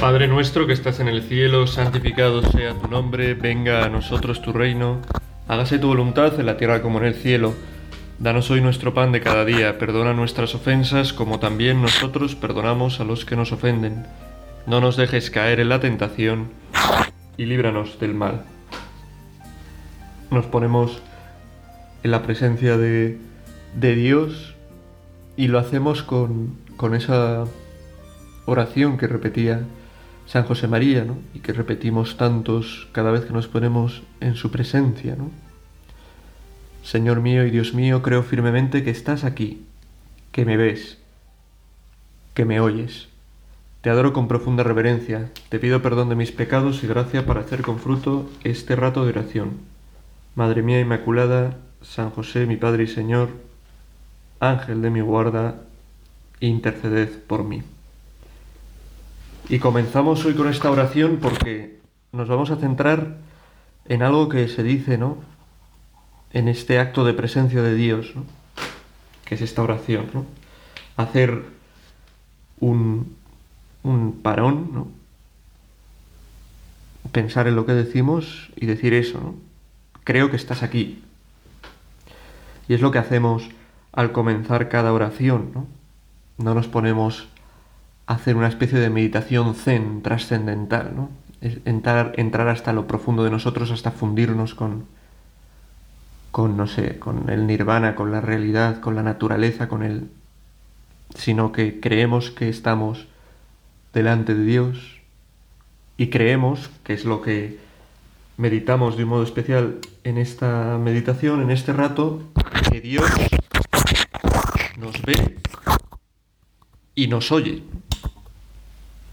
Padre nuestro que estás en el cielo, santificado sea tu nombre, venga a nosotros tu reino, hágase tu voluntad en la tierra como en el cielo. Danos hoy nuestro pan de cada día, perdona nuestras ofensas como también nosotros perdonamos a los que nos ofenden. No nos dejes caer en la tentación y líbranos del mal. Nos ponemos en la presencia de, de Dios y lo hacemos con, con esa oración que repetía San José María, ¿no? Y que repetimos tantos cada vez que nos ponemos en su presencia, ¿no? Señor mío y Dios mío, creo firmemente que estás aquí, que me ves, que me oyes. Te adoro con profunda reverencia, te pido perdón de mis pecados y gracia para hacer con fruto este rato de oración. Madre mía Inmaculada, San José, mi Padre y Señor, Ángel de mi guarda, interceded por mí. Y comenzamos hoy con esta oración porque nos vamos a centrar en algo que se dice, ¿no? En este acto de presencia de Dios, ¿no? Que es esta oración, ¿no? Hacer un, un parón, ¿no? Pensar en lo que decimos y decir eso, ¿no? Creo que estás aquí. Y es lo que hacemos al comenzar cada oración, ¿no? No nos ponemos hacer una especie de meditación zen trascendental, ¿no? entrar, entrar hasta lo profundo de nosotros, hasta fundirnos con, con, no sé, con el nirvana, con la realidad, con la naturaleza, con el... sino que creemos que estamos delante de Dios y creemos, que es lo que meditamos de un modo especial en esta meditación, en este rato, que Dios nos ve y nos oye.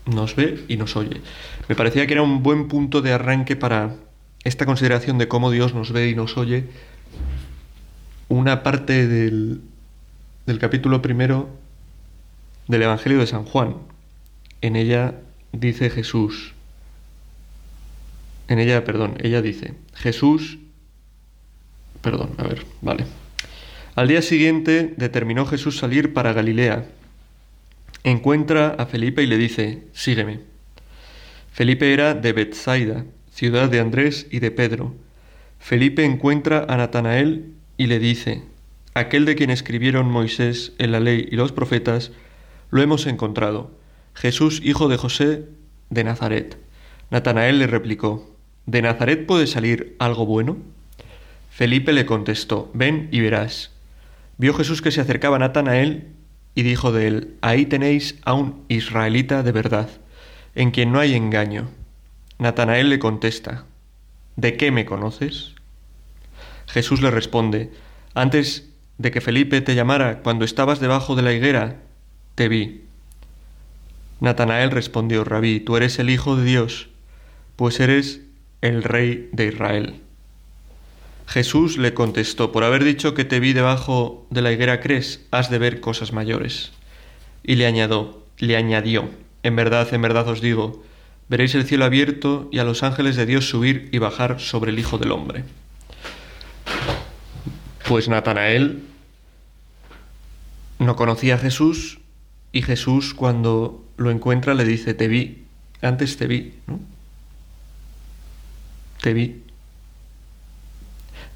Nos ve y nos oye. Me parecía que era un buen punto de arranque para esta consideración de cómo Dios nos ve y nos oye. Una parte del, del capítulo primero del Evangelio de San Juan. En ella dice Jesús. En ella, perdón, ella dice, Jesús, perdón, a ver, vale. Al día siguiente determinó Jesús salir para Galilea. Encuentra a Felipe y le dice, sígueme. Felipe era de Bethsaida, ciudad de Andrés y de Pedro. Felipe encuentra a Natanael y le dice, aquel de quien escribieron Moisés en la ley y los profetas, lo hemos encontrado, Jesús hijo de José de Nazaret. Natanael le replicó, ¿de Nazaret puede salir algo bueno? Felipe le contestó, ven y verás. Vio Jesús que se acercaba a Natanael y dijo de él, Ahí tenéis a un israelita de verdad, en quien no hay engaño. Natanael le contesta, ¿De qué me conoces? Jesús le responde, Antes de que Felipe te llamara, cuando estabas debajo de la higuera, te vi. Natanael respondió, Rabí, tú eres el Hijo de Dios, pues eres el Rey de Israel. Jesús le contestó, por haber dicho que te vi debajo de la higuera crees, has de ver cosas mayores. Y le añadió, le añadió, en verdad, en verdad os digo, veréis el cielo abierto y a los ángeles de Dios subir y bajar sobre el Hijo del Hombre. Pues Natanael no conocía a Jesús y Jesús cuando lo encuentra le dice, te vi, antes te vi, ¿no? Te vi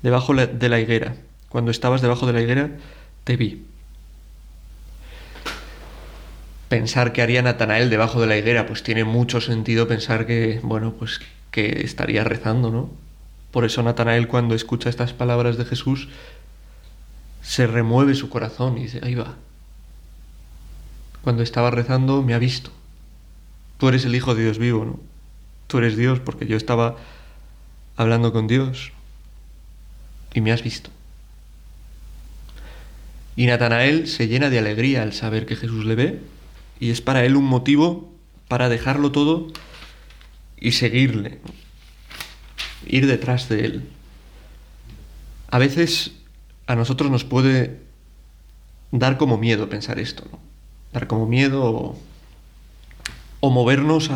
debajo de la higuera. Cuando estabas debajo de la higuera, te vi. Pensar que haría Natanael debajo de la higuera, pues tiene mucho sentido pensar que, bueno, pues que estaría rezando, ¿no? Por eso Natanael cuando escucha estas palabras de Jesús, se remueve su corazón y dice, ahí va. Cuando estaba rezando me ha visto. Tú eres el Hijo de Dios vivo, ¿no? Tú eres Dios porque yo estaba hablando con Dios y me has visto. Y Natanael se llena de alegría al saber que Jesús le ve y es para él un motivo para dejarlo todo y seguirle, ir detrás de él. A veces a nosotros nos puede dar como miedo pensar esto, ¿no? dar como miedo o, movernos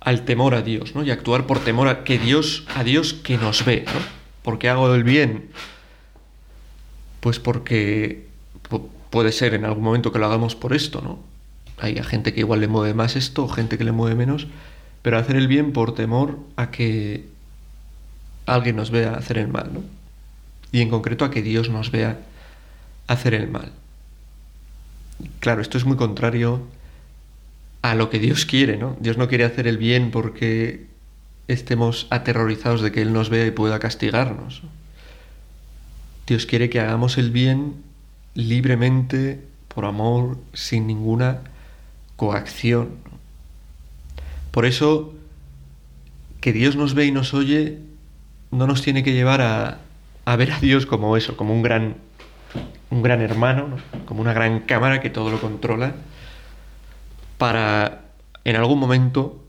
al temor a Dios, ¿no? Y actuar por temor a que Dios, a Dios que nos ve, ¿no? ¿Por qué hago el bien? Pues porque puede ser en algún momento que lo hagamos por esto, ¿no? Hay gente que igual le mueve más esto, gente que le mueve menos, pero hacer el bien por temor a que alguien nos vea hacer el mal, ¿no? Y en concreto a que Dios nos vea hacer el mal. Claro, esto es muy contrario a lo que Dios quiere, ¿no? Dios no quiere hacer el bien porque estemos aterrorizados de que Él nos vea y pueda castigarnos. Dios quiere que hagamos el bien libremente, por amor, sin ninguna coacción. Por eso, que Dios nos ve y nos oye no nos tiene que llevar a, a ver a Dios como eso, como un gran, un gran hermano, como una gran cámara que todo lo controla, para en algún momento,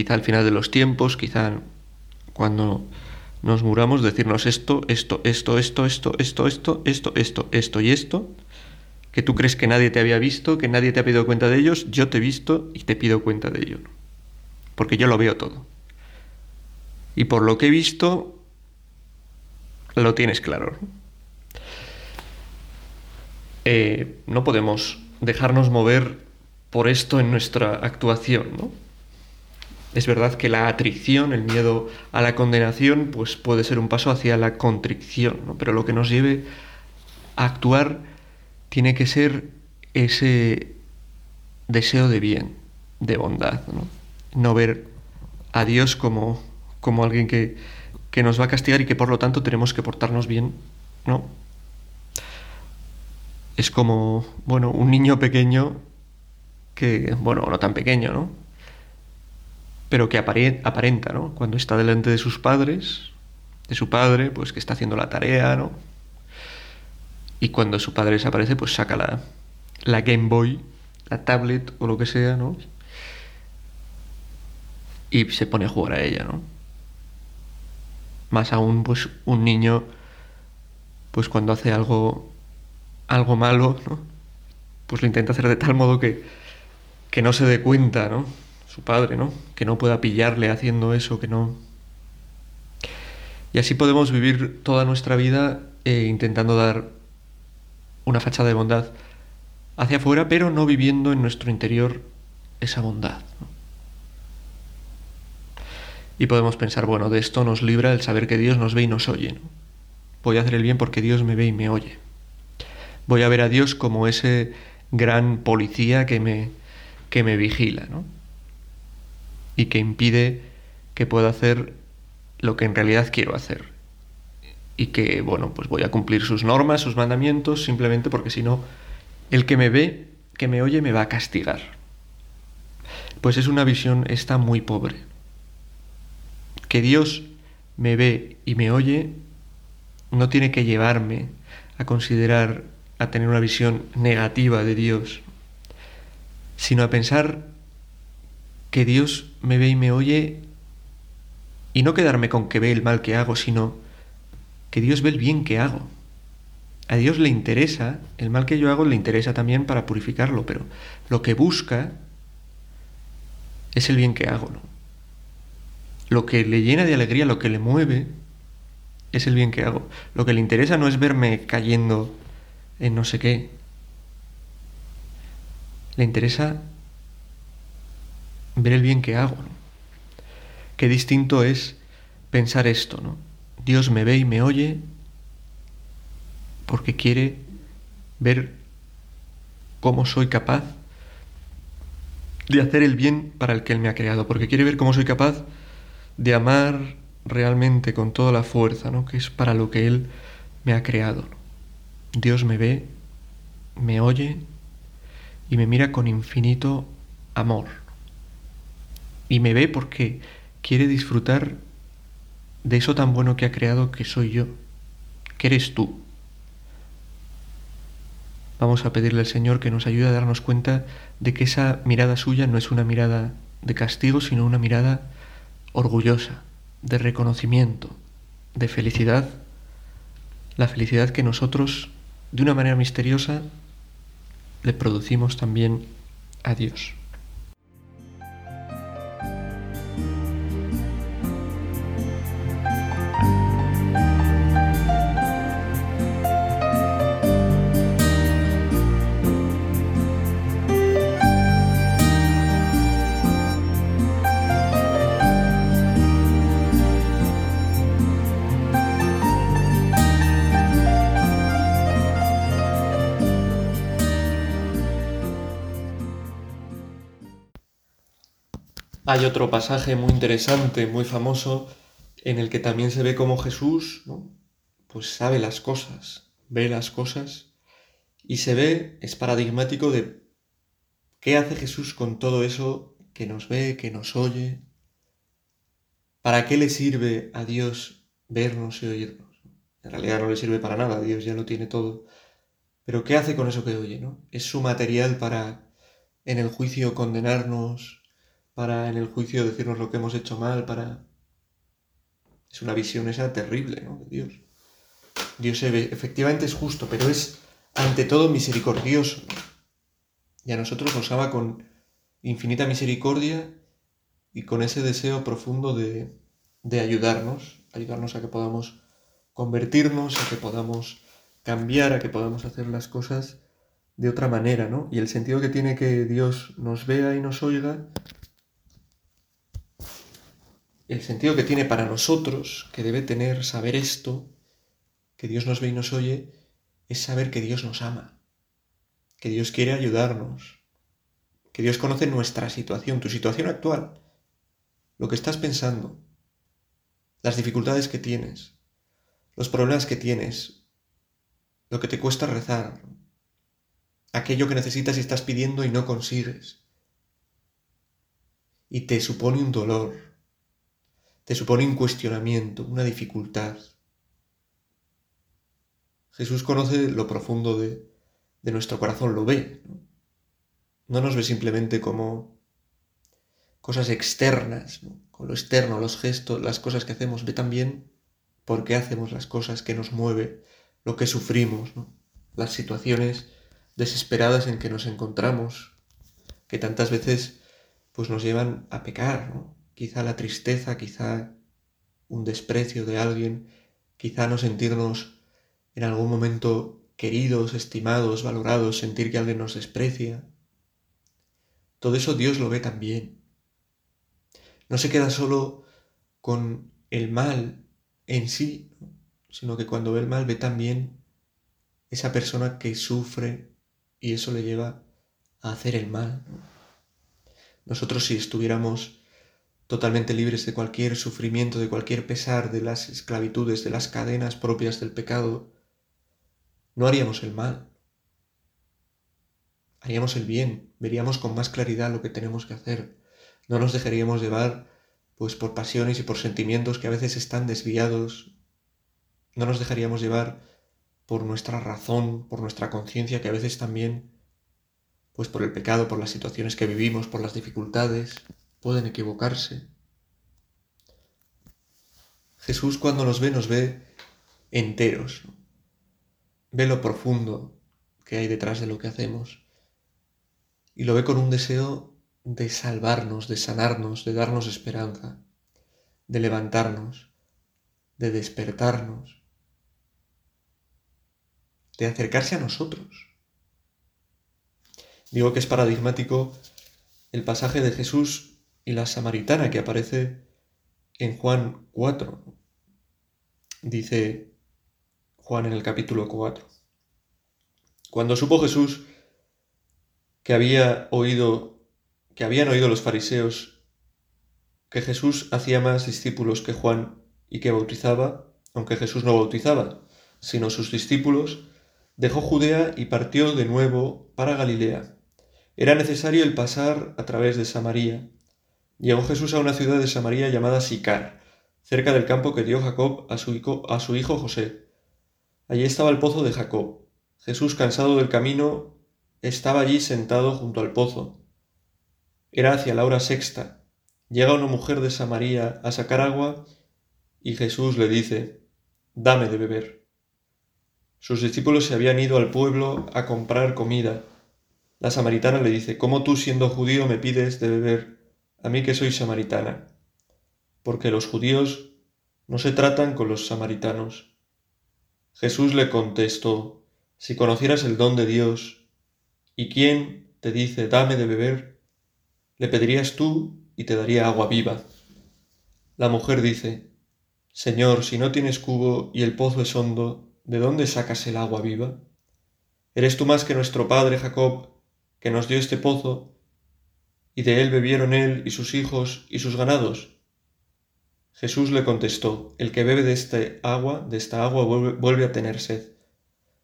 quizá al final de los tiempos, quizá cuando nos muramos, decirnos esto, esto, esto, esto, esto, esto, esto, esto, esto, esto y esto, que tú crees que nadie te había visto, que nadie te ha pedido cuenta de ellos, yo te he visto y te pido cuenta de ello. Porque yo lo veo todo. Y por lo que he visto, lo tienes claro. Eh, no podemos dejarnos mover por esto en nuestra actuación, ¿no? Es verdad que la atricción, el miedo a la condenación, pues puede ser un paso hacia la contrición, ¿no? Pero lo que nos lleve a actuar tiene que ser ese deseo de bien, de bondad, ¿no? No ver a Dios como, como alguien que, que nos va a castigar y que por lo tanto tenemos que portarnos bien, ¿no? Es como, bueno, un niño pequeño que, bueno, no tan pequeño, ¿no? Pero que aparenta, ¿no? Cuando está delante de sus padres, de su padre, pues que está haciendo la tarea, ¿no? Y cuando su padre desaparece, pues saca la, la Game Boy, la tablet o lo que sea, ¿no? Y se pone a jugar a ella, ¿no? Más aún, pues un niño, pues cuando hace algo, algo malo, ¿no? Pues lo intenta hacer de tal modo que, que no se dé cuenta, ¿no? Padre, ¿no? Que no pueda pillarle haciendo eso, que no... Y así podemos vivir toda nuestra vida eh, intentando dar una fachada de bondad hacia afuera, pero no viviendo en nuestro interior esa bondad. ¿no? Y podemos pensar, bueno, de esto nos libra el saber que Dios nos ve y nos oye. Voy a hacer el bien porque Dios me ve y me oye. Voy a ver a Dios como ese gran policía que me, que me vigila, ¿no? Y que impide que pueda hacer lo que en realidad quiero hacer. Y que, bueno, pues voy a cumplir sus normas, sus mandamientos, simplemente porque si no, el que me ve, que me oye, me va a castigar. Pues es una visión esta muy pobre que Dios me ve y me oye no tiene que llevarme a considerar, a tener una visión negativa de Dios, sino a pensar que Dios me ve y me oye y no quedarme con que ve el mal que hago, sino que Dios ve el bien que hago. A Dios le interesa, el mal que yo hago le interesa también para purificarlo, pero lo que busca es el bien que hago, lo que le llena de alegría, lo que le mueve, es el bien que hago. Lo que le interesa no es verme cayendo en no sé qué. Le interesa ver el bien que hago. Qué distinto es pensar esto, ¿no? Dios me ve y me oye porque quiere ver cómo soy capaz de hacer el bien para el que Él me ha creado, porque quiere ver cómo soy capaz de amar realmente con toda la fuerza, ¿no? que es para lo que Él me ha creado. Dios me ve, me oye y me mira con infinito amor. Y me ve porque quiere disfrutar de eso tan bueno que ha creado que soy yo, que eres tú. Vamos a pedirle al Señor que nos ayude a darnos cuenta de que esa mirada suya no es una mirada de castigo, sino una mirada orgullosa, de reconocimiento, de felicidad, la felicidad que nosotros, de una manera misteriosa, le producimos también a Dios. Hay otro pasaje muy interesante, muy famoso, en el que también se ve como Jesús, ¿no? pues sabe las cosas, ve las cosas y se ve, es paradigmático de qué hace Jesús con todo eso que nos ve, que nos oye, para qué le sirve a Dios vernos y oírnos. En realidad no le sirve para nada, Dios ya lo tiene todo. Pero ¿qué hace con eso que oye? ¿no? Es su material para en el juicio condenarnos, para en el juicio decirnos lo que hemos hecho mal, para... Es una visión esa terrible, ¿no? De Dios. Dios efectivamente es justo, pero es ante todo misericordioso. Y a nosotros nos ama con infinita misericordia y con ese deseo profundo de, de ayudarnos, ayudarnos a que podamos convertirnos, a que podamos cambiar, a que podamos hacer las cosas de otra manera, ¿no? Y el sentido que tiene que Dios nos vea y nos oiga, el sentido que tiene para nosotros, que debe tener saber esto, que Dios nos ve y nos oye, es saber que Dios nos ama, que Dios quiere ayudarnos, que Dios conoce nuestra situación, tu situación actual, lo que estás pensando, las dificultades que tienes, los problemas que tienes, lo que te cuesta rezar, aquello que necesitas y estás pidiendo y no consigues. Y te supone un dolor, te supone un cuestionamiento, una dificultad. Jesús conoce lo profundo de, nuestro corazón, lo ve. ¿no? nos ve simplemente como cosas externas, con lo externo, los gestos, las cosas que hacemos, ve también por qué hacemos las cosas que nos mueve, lo que sufrimos, las situaciones desesperadas en que nos encontramos, que tantas veces pues nos llevan a pecar, quizá la tristeza, quizá un desprecio de alguien, quizá no sentirnos en algún momento queridos, estimados, valorados, sentir que alguien nos desprecia. Todo eso Dios lo ve también. No se queda solo con el mal en sí, sino que cuando ve el mal ve también esa persona que sufre y eso le lleva a hacer el mal. Nosotros si estuviéramos totalmente libres de cualquier sufrimiento, de cualquier pesar, de las esclavitudes, de las cadenas propias del pecado, no haríamos el mal, haríamos el bien, veríamos con más claridad lo que tenemos que hacer, no nos dejaríamos llevar pues por pasiones y por sentimientos que a veces están desviados, no nos dejaríamos llevar por nuestra razón, por nuestra conciencia, que a veces también, pues por el pecado, por las situaciones que vivimos, por las dificultades, pueden equivocarse. Jesús cuando nos ve, nos ve enteros ve lo profundo que hay detrás de lo que hacemos y lo ve con un deseo de salvarnos, de sanarnos, de darnos esperanza, de levantarnos, de despertarnos, de acercarse a nosotros. Digo que es paradigmático el pasaje de Jesús y la samaritana que aparece en Juan 4. Dice, Juan en el capítulo 4. Cuando supo Jesús que había oído que habían oído los fariseos que Jesús hacía más discípulos que Juan y que bautizaba, aunque Jesús no bautizaba, sino sus discípulos, dejó Judea y partió de nuevo para Galilea. Era necesario el pasar a través de Samaria. Llegó Jesús a una ciudad de Samaria llamada Sicar, cerca del campo que dio Jacob a su hijo, José. Allí estaba el pozo de Jacob. Jesús, cansado del camino, estaba allí sentado junto al pozo. Era hacia la hora sexta. Llega una mujer de Samaría a sacar agua y Jesús le dice, Dame de beber. Sus discípulos se habían ido al pueblo a comprar comida. La samaritana le dice, ¿Cómo tú siendo judío me pides de beber a mí que soy samaritana? Porque los judíos no se tratan con los samaritanos. Jesús le contestó, Si conocieras el don de Dios, ¿y quién te dice, dame de beber? Le pedirías tú y te daría agua viva. La mujer dice, Señor, si no tienes cubo y el pozo es hondo, ¿de dónde sacas el agua viva? ¿Eres tú más que nuestro padre Jacob, que nos dio este pozo, y de él bebieron él y sus hijos y sus ganados. Jesús le contestó, El que bebe de este agua, de esta agua vuelve, a tener sed,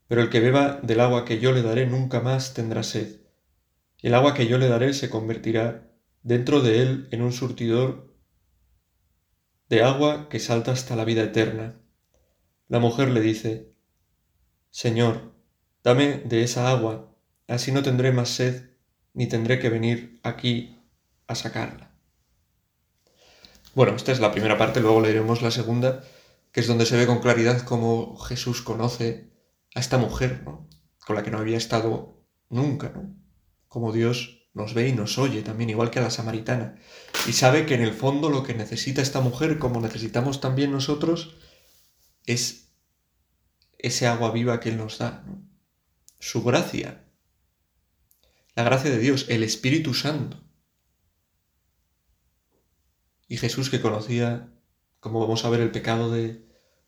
pero el que beba del agua que yo le daré nunca más tendrá sed. El agua que yo le daré se convertirá dentro de él en un surtidor de agua que salta hasta la vida eterna. La mujer le dice, Señor, dame de esa agua, así no tendré más sed, ni tendré que venir aquí a sacarla. Bueno, esta es la primera parte, luego leeremos la segunda, que es donde se ve con claridad cómo Jesús conoce a esta mujer, ¿no? con la que no había estado nunca, ¿no? Como Dios nos ve y nos oye también, igual que a la samaritana. Y sabe que en el fondo lo que necesita esta mujer, como necesitamos también nosotros, es ese agua viva que Él nos da, su gracia, la gracia de Dios, el Espíritu Santo. Y Jesús que conocía, como vamos a ver, el pecado de,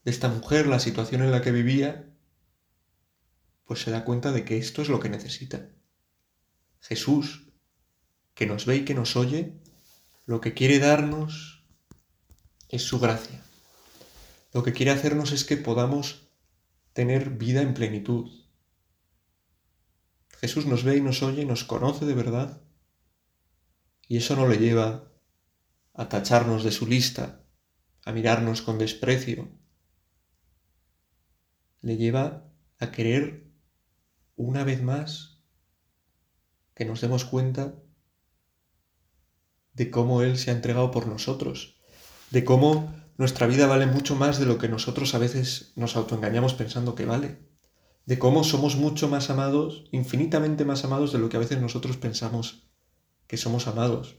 de esta mujer, la situación en la que vivía, pues se da cuenta de que esto es lo que necesita. Jesús, que nos ve y que nos oye, lo que quiere darnos es su gracia. Lo que quiere hacernos es que podamos tener vida en plenitud. Jesús nos ve y nos oye, nos conoce de verdad, y eso no le lleva a tacharnos de su lista, a mirarnos con desprecio. Le lleva a querer una vez más que nos demos cuenta de cómo Él se ha entregado por nosotros, de cómo nuestra vida vale mucho más de lo que nosotros a veces nos autoengañamos pensando que vale, de cómo somos mucho más amados, infinitamente más amados de lo que a veces nosotros pensamos que somos amados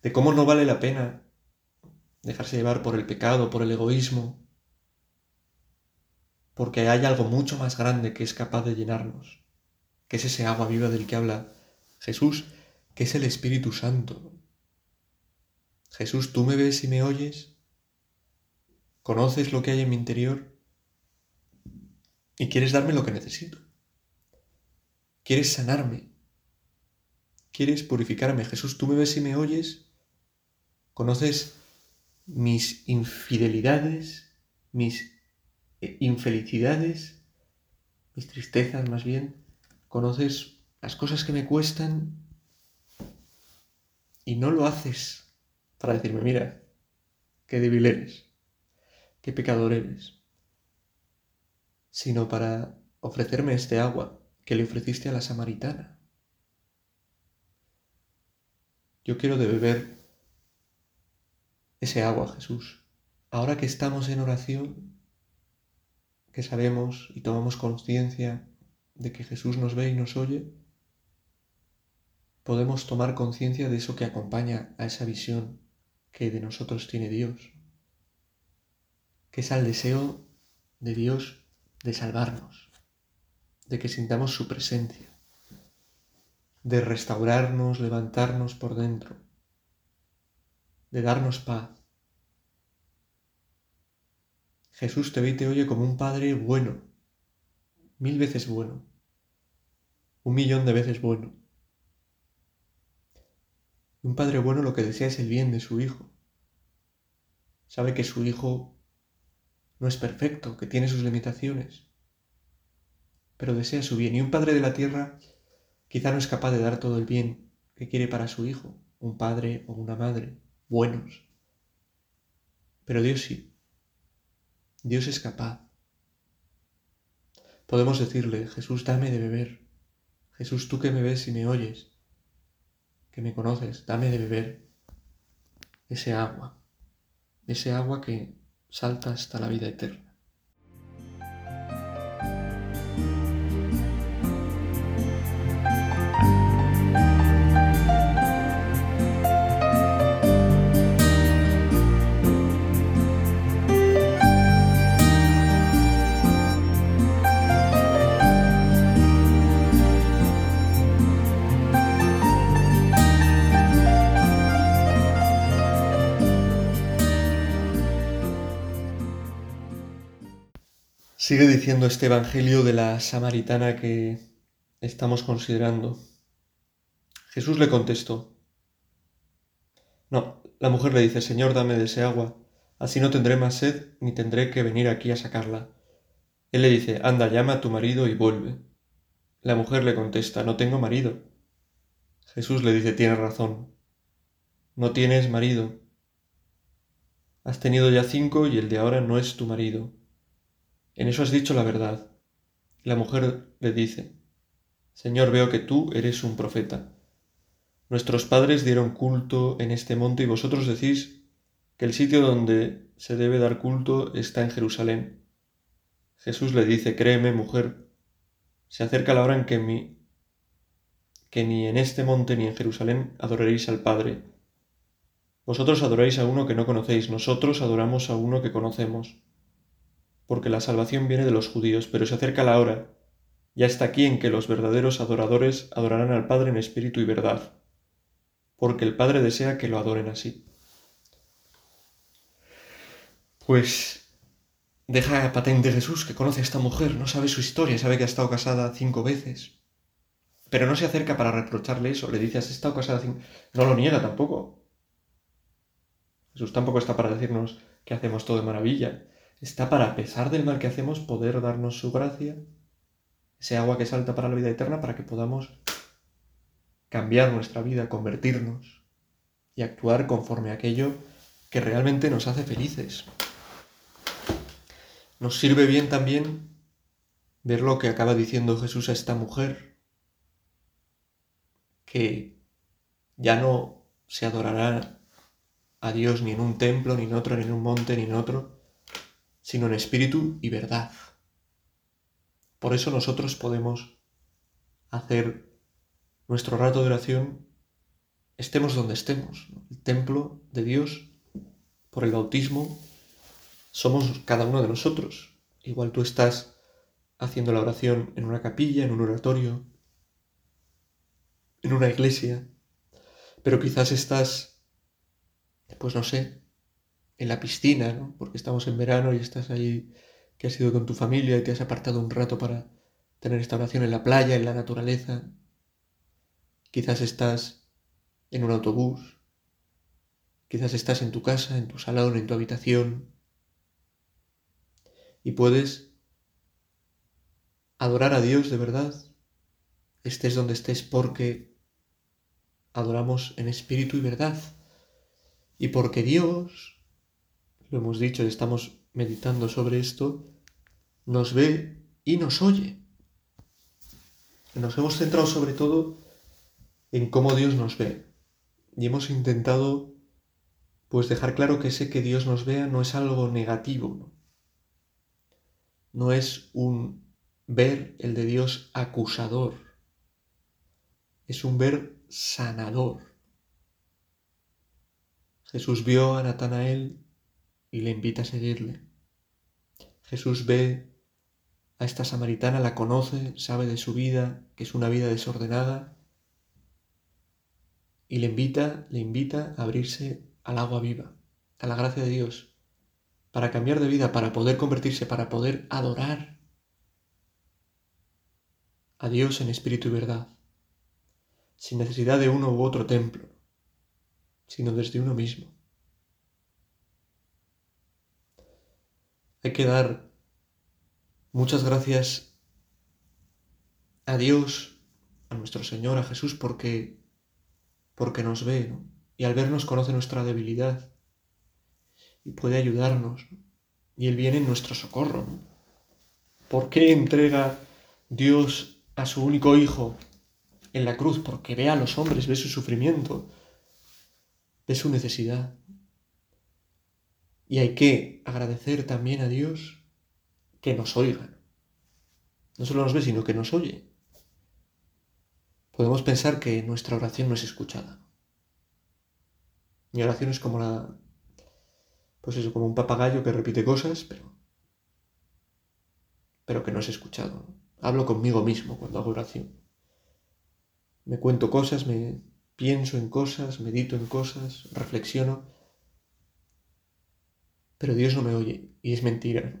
de cómo no vale la pena dejarse llevar por el pecado, por el egoísmo, porque hay algo mucho más grande que es capaz de llenarnos, que es ese agua viva del que habla Jesús, que es el Espíritu Santo. Jesús, tú me ves y me oyes, conoces lo que hay en mi interior y quieres darme lo que necesito. Quieres sanarme, quieres purificarme. Jesús, tú me ves y me oyes conoces mis infidelidades, mis eh, infelicidades, mis tristezas más bien, conoces las cosas que me cuestan y no lo haces para decirme, mira, qué débil eres, qué pecador eres, sino para ofrecerme este agua que le ofreciste a la samaritana. Yo quiero de beber ese agua, Jesús. Ahora que estamos en oración, que sabemos y tomamos conciencia de que Jesús nos ve y nos oye, podemos tomar conciencia de eso que acompaña a esa visión que de nosotros tiene Dios, que es al deseo de Dios de salvarnos, de que sintamos su presencia, de restaurarnos, levantarnos por dentro de darnos paz. Jesús te ve y te oye como un Padre bueno, mil veces bueno, un millón de veces bueno. Un Padre bueno lo que desea es el bien de su Hijo. Sabe que su Hijo no es perfecto, que tiene sus limitaciones, pero desea su bien. Y un Padre de la tierra quizá no es capaz de dar todo el bien que quiere para su Hijo, un padre o una madre buenos. Pero Dios sí. Dios es capaz. Podemos decirle, Jesús, dame de beber. Jesús, tú que me ves y me oyes, que me conoces, dame de beber ese agua, ese agua que salta hasta la vida eterna. Sigue diciendo este Evangelio de la samaritana que estamos considerando. Jesús le contestó, No, la mujer le dice, Señor, dame de ese agua, así no tendré más sed ni tendré que venir aquí a sacarla. Él le dice, anda, llama a tu marido y vuelve. La mujer le contesta, no tengo marido. Jesús le dice, tienes razón, no tienes marido. Has tenido ya cinco y el de ahora no es tu marido. En eso has dicho la verdad. La mujer le dice, Señor, veo que tú eres un profeta. Nuestros padres dieron culto en este monte y vosotros decís que el sitio donde se debe dar culto está en Jerusalén. Jesús le dice, créeme, mujer, se acerca la hora en que, mi, que ni en este monte ni en Jerusalén adoraréis al Padre. Vosotros adoráis a uno que no conocéis, nosotros adoramos a uno que conocemos. Porque la salvación viene de los judíos, pero se acerca la hora, ya está aquí en que los verdaderos adoradores adorarán al Padre en espíritu y verdad porque el Padre desea que lo adoren así. Pues deja patente Jesús que conoce a esta mujer, no sabe su historia, sabe que ha estado casada cinco veces, pero no se acerca para reprocharle eso, le dice, has estado casada cinco... No lo niega tampoco. Jesús tampoco está para decirnos que hacemos todo de maravilla, está para, a pesar del mal que hacemos, poder darnos su gracia, ese agua que salta para la vida eterna, para que podamos cambiar nuestra vida, convertirnos y actuar conforme a aquello que realmente nos hace felices. Nos sirve bien también ver lo que acaba diciendo Jesús a esta mujer, que ya no se adorará a Dios ni en un templo, ni en otro, ni en un monte, ni en otro, sino en espíritu y verdad. Por eso nosotros podemos hacer nuestro rato de oración, estemos donde estemos. El templo de Dios, por el bautismo, somos cada uno de nosotros. Igual tú estás haciendo la oración en una capilla, en un oratorio, en una iglesia, pero quizás estás, pues no sé, en la piscina, ¿no? porque estamos en verano y estás ahí, que has ido con tu familia y te has apartado un rato para tener esta oración en la playa, en la naturaleza. Quizás estás en un autobús, quizás estás en tu casa, en tu salón, en tu habitación, y puedes adorar a Dios de verdad, estés donde estés, porque adoramos en espíritu y verdad, y porque Dios, lo hemos dicho y estamos meditando sobre esto, nos ve y nos oye. Nos hemos centrado sobre todo en cómo Dios nos ve. Y hemos intentado pues dejar claro que ese que Dios nos vea no es algo negativo. No, es un ver el de Dios acusador. Es un ver sanador. Jesús vio a Natanael y le invita a seguirle. Jesús ve a esta samaritana, la conoce, sabe de su vida, que es una vida desordenada, y le invita, le invita a abrirse al agua viva, a la gracia de Dios, para cambiar de vida, para poder convertirse, para poder adorar a Dios en espíritu y verdad, sin necesidad de uno u otro templo, sino desde uno mismo. Hay que dar muchas gracias a Dios, a nuestro Señor, a Jesús, porque porque nos ve, y al vernos conoce nuestra debilidad y puede ayudarnos, y Él viene en nuestro socorro. ¿Por qué entrega Dios a su único Hijo en la cruz? Porque ve a los hombres, ve su sufrimiento, ve su necesidad. Y hay que agradecer también a Dios que nos oiga. No solo nos ve, sino que nos oye podemos pensar que nuestra oración no es escuchada. Mi oración es como la. Pues eso, como un papagayo que repite cosas, pero. pero que no es escuchado. Hablo conmigo mismo cuando hago oración. Me cuento cosas, me pienso en cosas, medito en cosas, reflexiono. Pero Dios no me oye, y es mentira.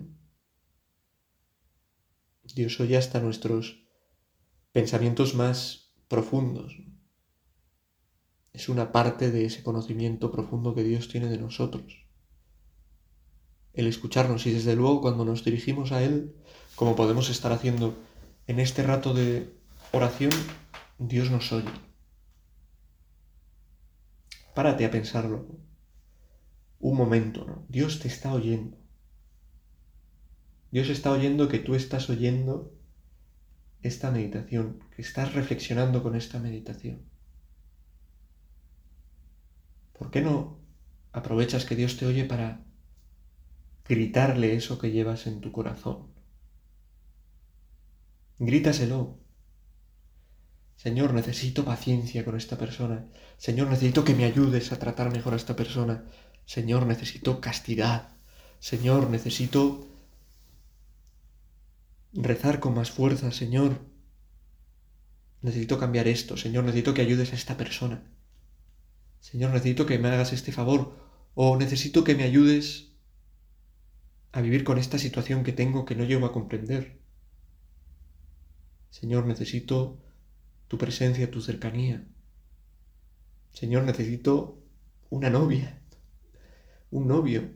Dios oye hasta nuestros pensamientos más profundos. es una parte de ese conocimiento profundo que Dios tiene de nosotros. El escucharnos y desde luego cuando nos dirigimos a Él, como podemos estar haciendo en este rato de oración, Dios nos oye. Párate a pensarlo. Un momento, ¿no? Dios te está oyendo. Dios está oyendo que tú estás oyendo esta meditación, que estás reflexionando con esta meditación. ¿Por qué no aprovechas que Dios te oye para gritarle eso que llevas en tu corazón? Grítaselo. Señor, necesito paciencia con esta persona. Señor, necesito que me ayudes a tratar mejor a esta persona. Señor, necesito castidad. Señor, necesito rezar con más fuerza, Señor. Necesito cambiar esto, Señor, necesito que ayudes a esta persona. Señor, necesito que me hagas este favor o necesito que me ayudes a vivir con esta situación que tengo que no llego a comprender. Señor, necesito tu presencia, tu cercanía. Señor, necesito una novia, un novio.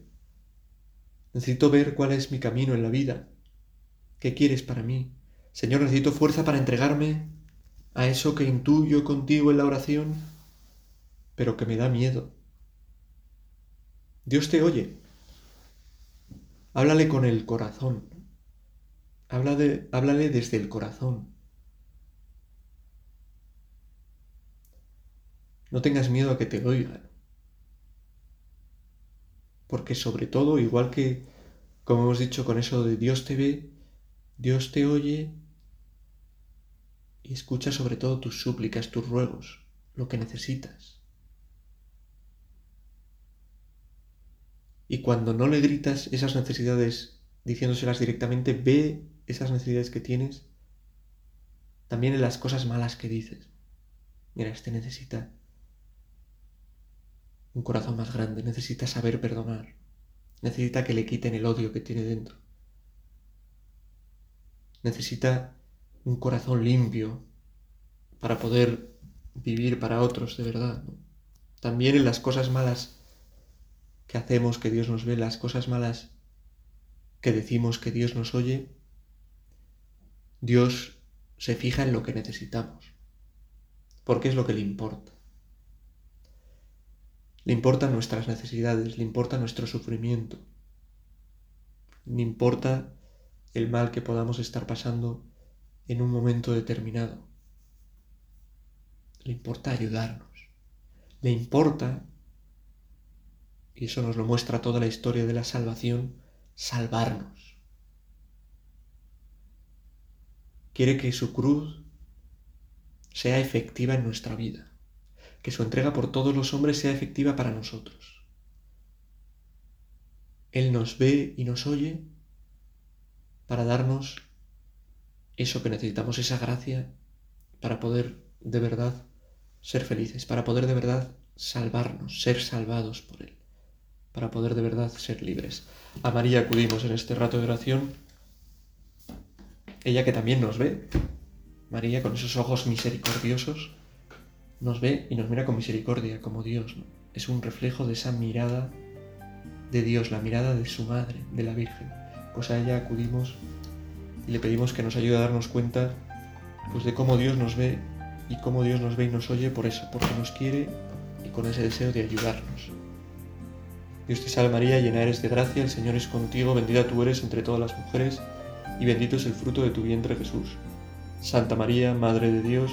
Necesito ver cuál es mi camino en la vida. ¿Qué quieres para mí? Señor, necesito fuerza para entregarme a eso que intuyo contigo en la oración, pero que me da miedo. Dios te oye. Háblale con el corazón. háblale desde el corazón. No tengas miedo a que te oigan. Porque sobre todo, igual que, como hemos dicho con eso de Dios te ve, Dios te oye y escucha sobre todo tus súplicas, tus ruegos, lo que necesitas. Y cuando no le gritas esas necesidades diciéndoselas directamente, ve esas necesidades que tienes también en las cosas malas que dices. Mira, este necesita un corazón más grande, necesita saber perdonar, necesita que le quiten el odio que tiene dentro, necesita un corazón limpio para poder vivir para otros de verdad. También en las cosas malas que hacemos que Dios nos ve, las cosas malas que decimos que Dios nos oye, Dios se fija en lo que necesitamos, porque es lo que le importa. Le importan nuestras necesidades, le importa nuestro sufrimiento, le importa el mal que podamos estar pasando en un momento determinado. Le importa ayudarnos. Le importa, y eso nos lo muestra toda la historia de la salvación, salvarnos. Quiere que su cruz sea efectiva en nuestra vida que su entrega por todos los hombres sea efectiva para nosotros. Él nos ve y nos oye para darnos eso que necesitamos, esa gracia, para poder de verdad ser felices, para poder de verdad salvarnos, ser salvados por Él, para poder de verdad ser libres. A María acudimos en este rato de oración, ella que también nos ve, María con esos ojos misericordiosos, nos ve y nos mira con misericordia, como Dios. Es un reflejo de esa mirada de Dios, la mirada de su madre, de la Virgen. Pues a ella acudimos y le pedimos que nos ayude a darnos cuenta pues, de cómo Dios nos ve y cómo Dios nos ve y nos oye por eso, porque nos quiere y con ese deseo de ayudarnos. Dios te salve María, llena eres de gracia, el Señor es contigo, bendita tú eres entre todas las mujeres y bendito es el fruto de tu vientre Jesús. Santa María, Madre de Dios,